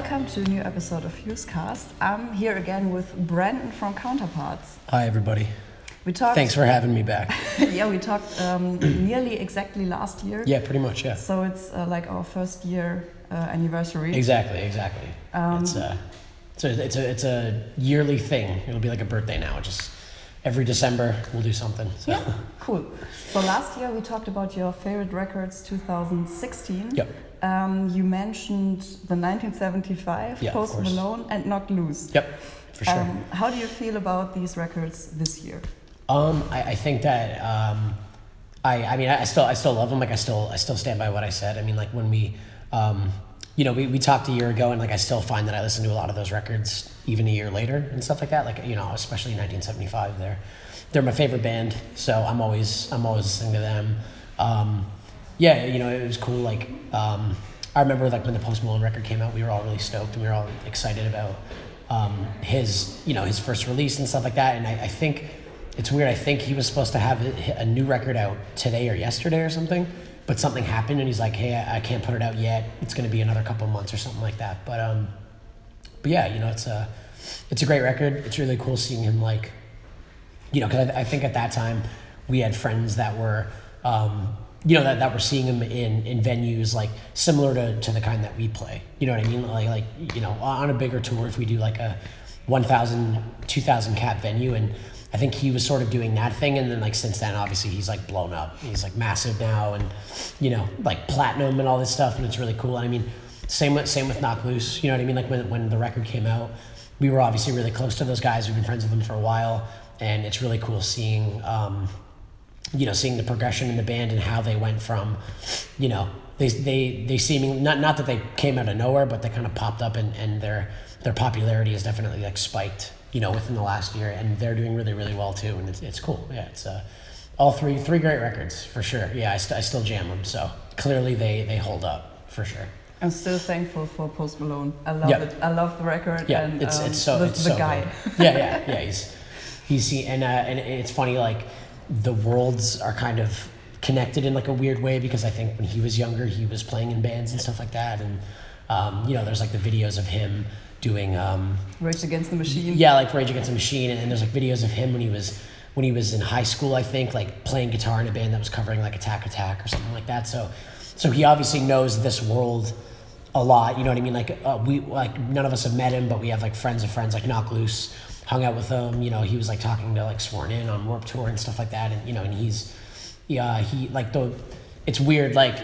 welcome to a new episode of Fusecast. I'm here again with Brandon from Counterparts. Hi, everybody. We talked. Thanks for having me back. yeah, we talked um, nearly exactly last year. Yeah, pretty much, yeah. So it's uh, like our first year uh, anniversary. Exactly, exactly. Um, it's, a, it's, a, it's, a, it's a yearly thing. It'll be like a birthday now. Just every December, we'll do something. So. Yeah, cool. So last year we talked about your favorite records 2016. Yep. Um, you mentioned the 1975, Yeah, Post. Malone, and Knocked Loose. Yep, for sure. Um, how do you feel about these records this year? Um, I, I think that um, I, I mean, I still, I still love them. Like, I still, I still stand by what I said. I mean, like when we, um, you know, we, we talked a year ago, and like I still find that I listen to a lot of those records even a year later and stuff like that. Like, you know, especially 1975. They're, they're my favorite band, so I'm always, I'm always listening to them. Um, yeah, you know, it was cool. Like, um, I remember like when the Post Malone record came out, we were all really stoked and we were all excited about um, his, you know, his first release and stuff like that. And I, I think it's weird. I think he was supposed to have a, new record out today or yesterday or something, but something happened and he's like, hey, I, I can't put it out yet. It's going to be another couple months or something like that. But um, but yeah, you know, it's a it's a great record. It's really cool seeing him like, you know, because I, I think at that time we had friends that were. Um, you know that, that we're seeing him in, in venues like similar to, to the kind that we play. You know what i mean? Like like you know on a bigger tour if we do like a 1000 2000 cap venue and i think he was sort of doing that thing and then like since then obviously he's like blown up. He's like massive now and you know like platinum and all this stuff and it's really cool. And i mean same with same with knocked loose you know what i mean? Like when, when the record came out we were obviously really close to those guys. We've been friends with them for a while and it's really cool seeing um, you know, seeing the progression in the band and how they went from, you know, they they they seeming not not that they came out of nowhere, but they kind of popped up and, and their their popularity has definitely like spiked, you know, within the last year, and they're doing really really well too, and it's it's cool. Yeah, it's uh, all three three great records for sure. Yeah, I, st- I still jam them, so clearly they they hold up for sure. I'm still thankful for Post Malone. I love Yeah. it. I love the record Yeah, and it's um, it's so the, it's the so guy. good. Yeah, yeah, yeah. He's he's he, and uh, and it's funny like the worlds are kind of connected in like a weird way because I think when he was younger he was playing in bands and stuff like that. And um, you know there's like the videos of him doing um, Rage Against the Machine. yeah like Rage Against the Machine. And, there's like videos of him when he was when he was in high school I think like playing guitar in a band that was covering like Attack Attack or something like that. So so he obviously knows this world a lot you know what I mean? Like uh, we like none of us have met him but we have like friends of friends like Knocked Loose hung out with him you know he was like talking to like Sworn In on Warped Tour and stuff like that and you know and he's yeah he like the it's weird like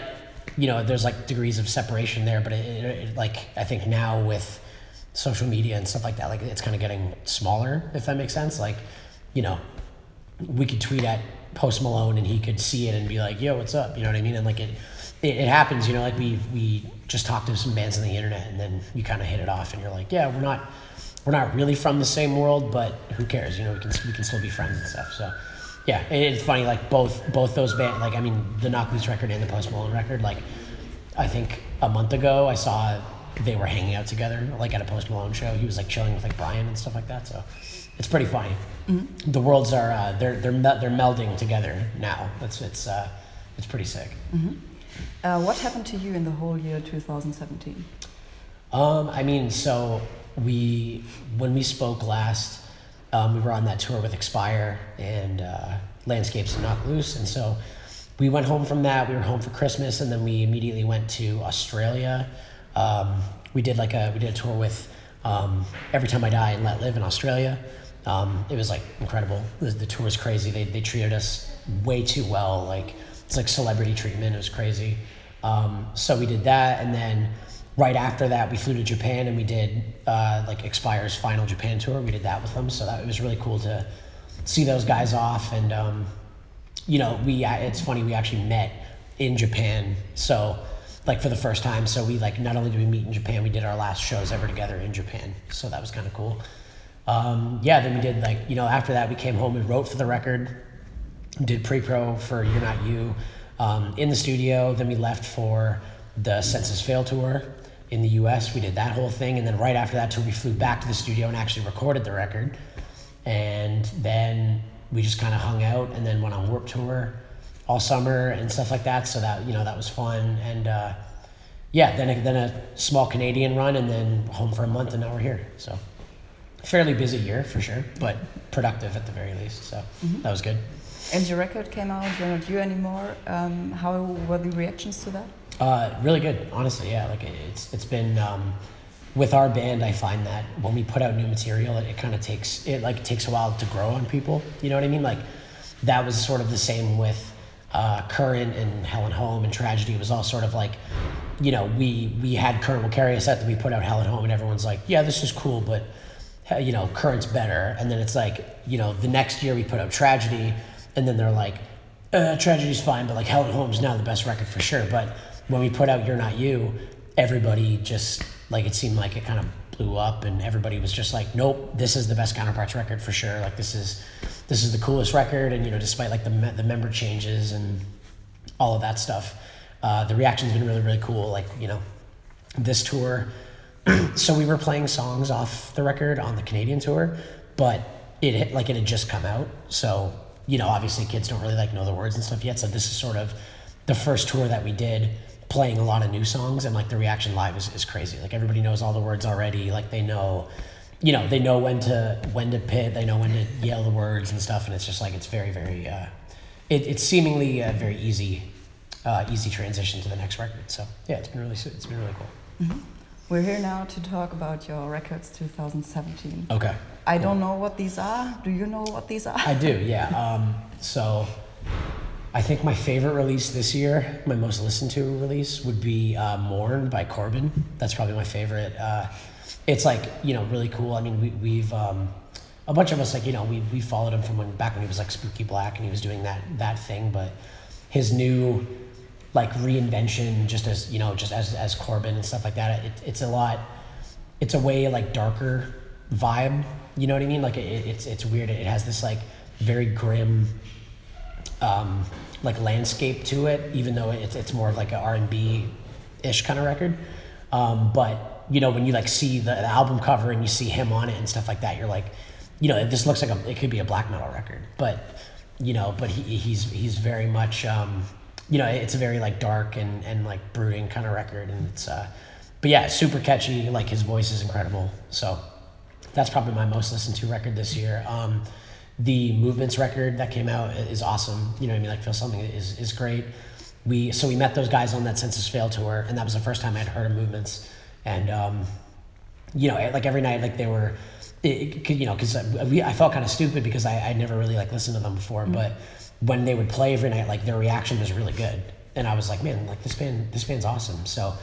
you know there's like degrees of separation there but it, it, it like I think now with social media and stuff like that like it's kind of getting smaller if that makes sense like you know we could tweet at Post Malone and he could see it and be like, "Yo, what's up?" You know what I mean? And like it, it, it happens. You know, like we we just talked to some bands on the internet and then you kind of hit it off and you're like, "Yeah, we're not we're not really from the same world, but who cares? You know, we can we can still be friends and stuff." So. Yeah, and it's funny. Like both both those bands, like I mean, the Knocked Loose record and the Post Malone record. Like, I think a month ago I saw they were hanging out together, like at a Post Malone show. He was like chilling with like Brian and stuff like that. So it's pretty funny. The worlds are uh, they're they're they're melding together now. It's it's uh, it's pretty sick. Uh, what happened to you in the whole year 2017? Um, I mean, so we when we spoke last, um, we were on that tour with Expire and uh, Landscapes and Knocked Loose, and so we went home from that. We were home for Christmas, and then we immediately went to Australia. Um, we did like a we did a tour with um, Every Time I Die and Let Live in Australia. Um, it was like incredible. The, the tour was crazy. They they treated us way too well. Like it's like celebrity treatment. It was crazy. Um, so we did that, and then right after that, we flew to Japan and we did uh, like Expire's final Japan tour. We did that with them, so that it was really cool to see those guys off. And um, you know, we it's funny we actually met in Japan, so like for the first time. So we like not only did we meet in Japan, we did our last shows ever together in Japan. So that was kind of cool. Um, yeah, then we did like you know after that we came home. We wrote for the record did pre-pro for You're Not You um, in the studio. Then we left for the Sense Fail tour in the U.S. We did that whole thing, and then right after that tour, we flew back to the studio and actually recorded the record. And then we just kind of hung out, and then went on Warped tour all summer and stuff like that. So that you know that was fun, and uh, yeah, then a, then a small Canadian run, and then home for a month, and now we're here. So fairly busy year for sure, but productive at the very least. So that was good. And your record came out, You're Not You Anymore. Um, how were the reactions to that? Uh, really good, honestly. Yeah, like it's it's been um, with our band. I find that when we put out new material, it, it kind of takes it like takes a while to grow on people. You know what I mean? Like that was sort of the same with uh, Current and Hell and Home and Tragedy. It was all sort of like, you know, we we had Current will carry us out, then we put out Hell and Home, and everyone's like, yeah, this is cool, but you know, Current's better. And then it's like, you know, the next year we put out Tragedy, and then they're like, uh, Tragedy's fine, but like Hell and Home's now the best record for sure. But when we put out You're Not You, everybody just like it seemed like it kind of blew up, and everybody was just like, nope, this is the best counterparts record for sure. Like this is this is the coolest record, and you know, despite like the me- the member changes and all of that stuff, uh, the reaction's been really really cool. Like you know, this tour. so we were playing songs off the record on the Canadian tour, but it had, like it had just come out. So you know, obviously kids don't really like know the words and stuff yet. So this is sort of the first tour that we did playing a lot of new songs and like the reaction live is, is crazy. Like everybody knows all the words already. Like they know, you know, they know when to when to pit, they know when to yell the words and stuff. And it's just like it's very very. Uh, it, it's seemingly a very easy, uh, easy transition to the next record. So yeah, it's been really it's been really cool. Mm-hmm. We're here now to talk about your records 2017. Okay. I don't know what these are. Do you know what these are? I do, yeah. Um, so I think my favorite release this year, my most listened to release, would be uh, Mourn by Corbin. That's probably my favorite. Uh, it's like, you know, really cool. I mean, we, we've, um, a bunch of us, like, you know, we, we followed him from when, back when he was like Spooky Black and he was doing that, that thing, but his new, like reinvention just as you know just as as corbin and stuff like that it, it's a lot it's a way like darker vibe you know what i mean like it, it's it's weird it has this like very grim um like landscape to it even though it's, it's more of like an r&b ish kind of record um but you know when you like see the, the album cover and you see him on it and stuff like that you're like you know this looks like a it could be a black metal record but you know but he, he's he's very much um you know, it's a very like dark and, and like brooding kind of record, and it's uh, but yeah, super catchy. Like his voice is incredible. So that's probably my most listened to record this year. Um, the Movements record that came out is awesome. You know, what I mean, like Feel Something is is great. We so we met those guys on that Sense Fail tour, and that was the first time I'd heard of Movements, and um, you know, like every night, like they were. It, you know, because I felt kind of stupid because I, I never really like listened to them before, mm-hmm. but when they would play every night, like their reaction was really good. And I was like, man, like this band, this band's awesome. So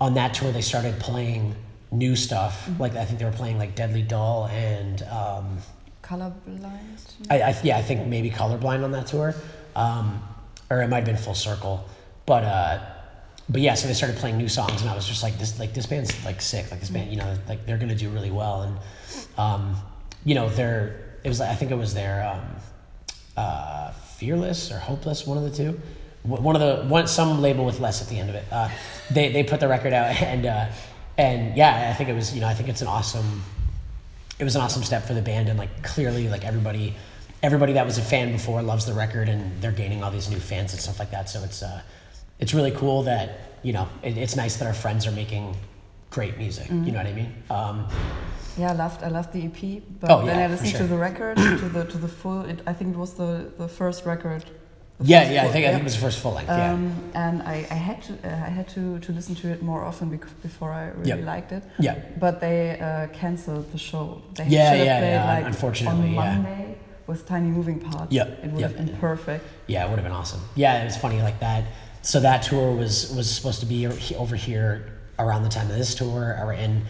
on that tour, they started playing new stuff. Mm-hmm. Like I think they were playing like Deadly Dull and um, Colorblind. I, I, yeah, I think maybe Colorblind on that tour, um, or it might have been Full Circle. But uh, but yeah, so they started playing new songs, and I was just like, this like this band's like sick. Like this band, you know, like they're gonna do really well. And um, you know, they're it was I think it was their um, uh, Fearless or Hopeless, one of the two. One of the one some label with less at the end of it. Uh, they they put the record out and uh, and yeah, I think it was you know I think it's an awesome. It was an awesome step for the band and like clearly like everybody everybody that was a fan before loves the record and they're gaining all these new fans and stuff like that. So it's uh, it's really cool that you know it, it's nice that our friends are making great music. Mm-hmm. You know what I mean? Um, yeah, I loved I loved the EP, but oh, then yeah, I listened sure. to the record to the to the full. It, I think it was the the first record. Yeah, yeah, I think I think it was the first full length. Um, yeah, and I, I had to uh, I had to, to listen to it more often because before I really liked it. yeah, But they uh, canceled the show. They Yeah, should have yeah, played yeah, like unfortunately, on yeah. Monday with tiny moving parts. Yep, It would yep. have been perfect. yeah. It would have been awesome. Yeah, it was funny like that. So that tour was was supposed to be over here around the time of this tour, and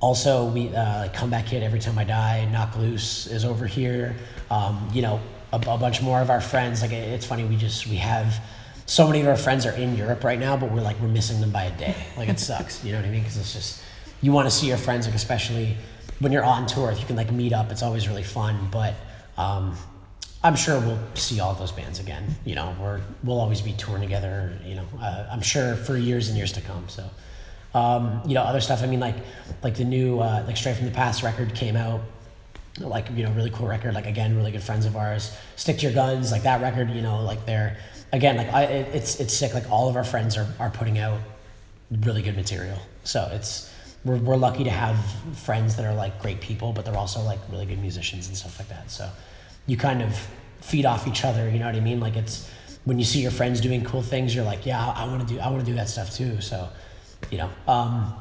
also we uh, like come back hit every time I die. Knocked loose is over here. Um, you know, a, a bunch more of our friends. Like it's funny, we just we have so many of our friends are in Europe right now, but we're like we're missing them by a day. Like it sucks. You know what I mean? Because it's just you want to see your friends, like especially when you're on tour. If you can like meet up, it's always really fun. But um, I'm sure we'll see all those bands again. You know, we're we'll always be touring together. You know, uh, I'm sure for years and years to come. So, um, you know, other stuff. I mean, like like the new uh, like Stray from the Path record came out. Like you know, really cool record. Like again, really good friends of ours. Stick to your guns. Like that record. You know, like they're again like I it, it's it's sick. Like all of our friends are are putting out really good material. So it's we're we're lucky to have friends that are like great people, but they're also like really good musicians and stuff like that. So you kind of feed off each other. You know what I mean? Like it's when you see your friends doing cool things, you're like, yeah, I want to do I want to do that stuff too. So you know. Um,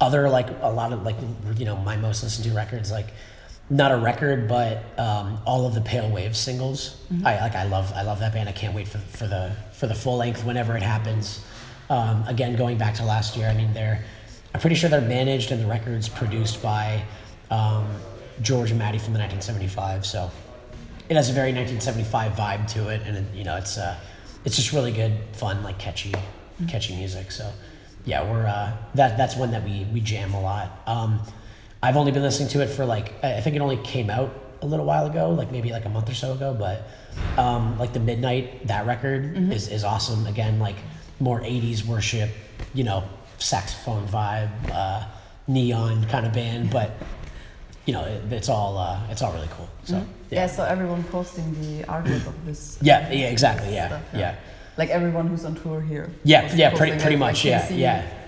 other like a lot of like you know my most listened to records like not a record but um, all of the pale wave singles. I like i love i love that band. I can't wait for, for the for the full length whenever it happens. Um, again going back to last year i mean they're i'm pretty sure they're managed and the records produced by um, george and matty from the 1975 so it has a very 1975 vibe to it and it, you know it's uh it's just really good fun like catchy catchy music so yeah we're uh that that's one that we we jam a lot. Um i've only been listening to it for like i think it only came out a little while ago like maybe like a month or so ago but um like the midnight that record is is awesome again like more 80s worship you know saxophone vibe uh neon kind of band but you know it, it's all uh it's all really cool so Yeah. so everyone posting the artwork of this. yeah, yeah, exactly. Yeah, stuff, yeah, Like everyone who's on tour here. yeah, yeah. Pretty, pretty much. can Yeah, yeah,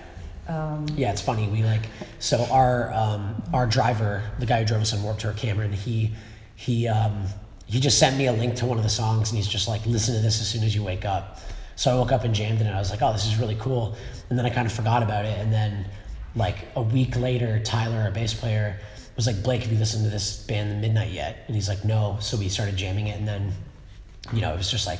Um, yeah. It's funny. We like so our um, our driver, the guy who drove us on Warped Tour, Cameron. He he um, he just sent me a link to one of the songs, and he's just like, listen to this as soon as you wake up. So I woke up and jammed it, and I was like, oh, this is really cool. And then I kind of forgot about it, and then like a week later, Tyler, our bass player, was like, Blake, have you listened to this band, The Midnight, yet? And he's like, no. So we started jamming it, and then you know, it was just like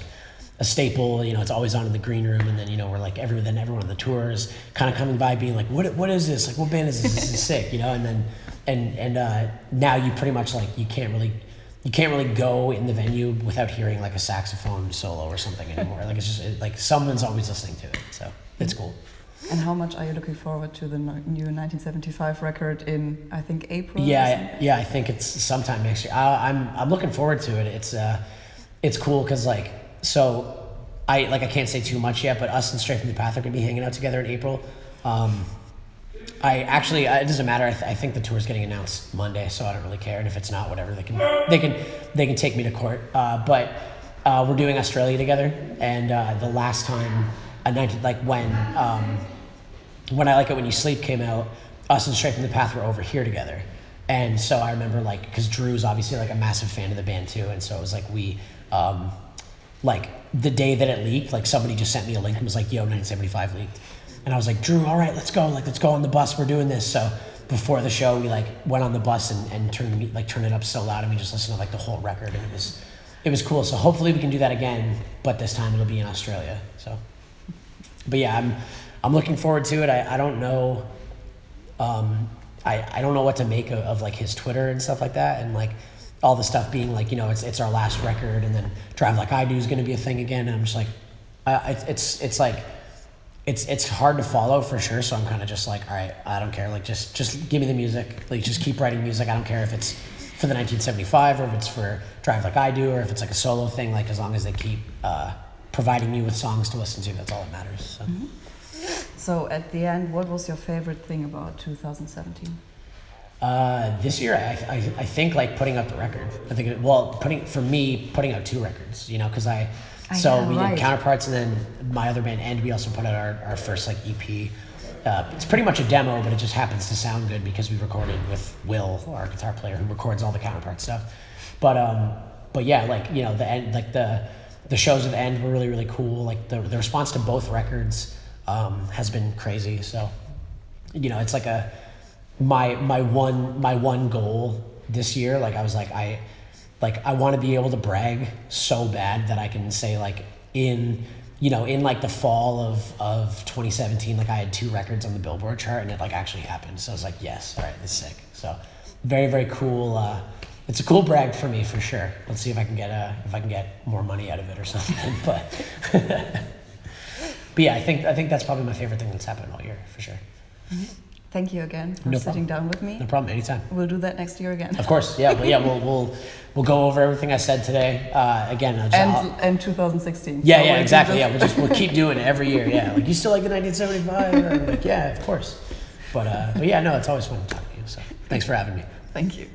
a staple. You know, it's always on in the green room, and then you know, we're like every then everyone on the tours kind of coming by, being like, "What? What is this? Like, what band is this? This is sick." You know, and then and and uh, now you pretty much like you can't really you can't really go in the venue without hearing like a saxophone solo or something anymore. like it's just it, like someone's always listening to it, so it's cool. and how much are you looking forward to the new 1975 record in, I think, April? Yeah, yeah. I think it's sometime next year. I, I'm I'm looking forward to it. It's uh, it's cool because like so, I like I can't say too much yet, but us and Stray from the Path are gonna be hanging out together in April. Um, I actually uh, it doesn't matter. I, th- I think the tour is getting announced Monday, so I don't really care. And if it's not, whatever, they can they can they can take me to court. Uh, but uh, we're doing Australia together, and uh, the last time, a 19, like when. Um, when I Like It When You Sleep came out, us and Stray from the Path were over here together. And so I remember like, because Drew's obviously like a massive fan of the band too. And so it was like, we, um, like the day that it leaked, like somebody just sent me a link and was like, yo, 1975 leaked. And I was like, Drew, all right, let's go. Like, let's go on the bus. We're doing this. So before the show, we like went on the bus and, and turned like turned it up so loud and we just listened to like the whole record and it was, it was cool. So hopefully we can do that again, but this time it'll be in Australia. So but yeah, I'm I'm looking forward to it. I, I don't know, um, I I don't know what to make of, of like his Twitter and stuff like that, and like all the stuff being like you know it's it's our last record, and then Drive Like I Do is going to be a thing again, and I'm just like, I, it's it's like. It's, it's hard to follow for sure, so I'm kind of just like, all right, I don't care. Like, just just give me the music. Like, just keep writing music. I don't care if it's for the 1975 or if it's for Drive Like I Do or if it's like a solo thing. Like, as long as they keep uh, providing me with songs to listen to, that's all that matters. So. So at the end, what was your favorite thing about 2017? Uh, this year, I, I, I think like putting out the record. I think it, well, putting for me putting out two records. You know, because I Ah, so yeah, we right. did counterparts and then my other band, and we also put out our, our first like EP. Uh, it's pretty much a demo, but it just happens to sound good because we recorded with Will, our guitar player, who records all the counterpart stuff. But um, but yeah, like you know the end, like the the shows at the end were really really cool. Like the the response to both records um, has been crazy. So you know, it's like a my my one my one goal this year. Like I was like I like I want to be able to brag so bad that I can say like in you know in like the fall of of 2017 like I had two records on the Billboard chart and it like actually happened. So I was like yes, all right, this is sick. So very very cool. Uh, it's a cool brag for me for sure. Let's see if I can get a if I can get more money out of it or something. but but yeah, I think I think that's probably my favorite thing that's happened all year for sure. Thank you again for No sitting problem. down with me. No problem. Anytime. We'll do that next year again. Of course. Yeah. Well, yeah. We'll we'll we'll go over everything I said today. Uh, again. I'll- And, and 2016. yeah. So Yeah. Exactly. just- Yeah. We'll just we'll keep doing it every year. Yeah. Like you still like the 1975? Like yeah, of course. But uh, but yeah, no, it's always fun to talk to you. So thanks for having me. Thank you.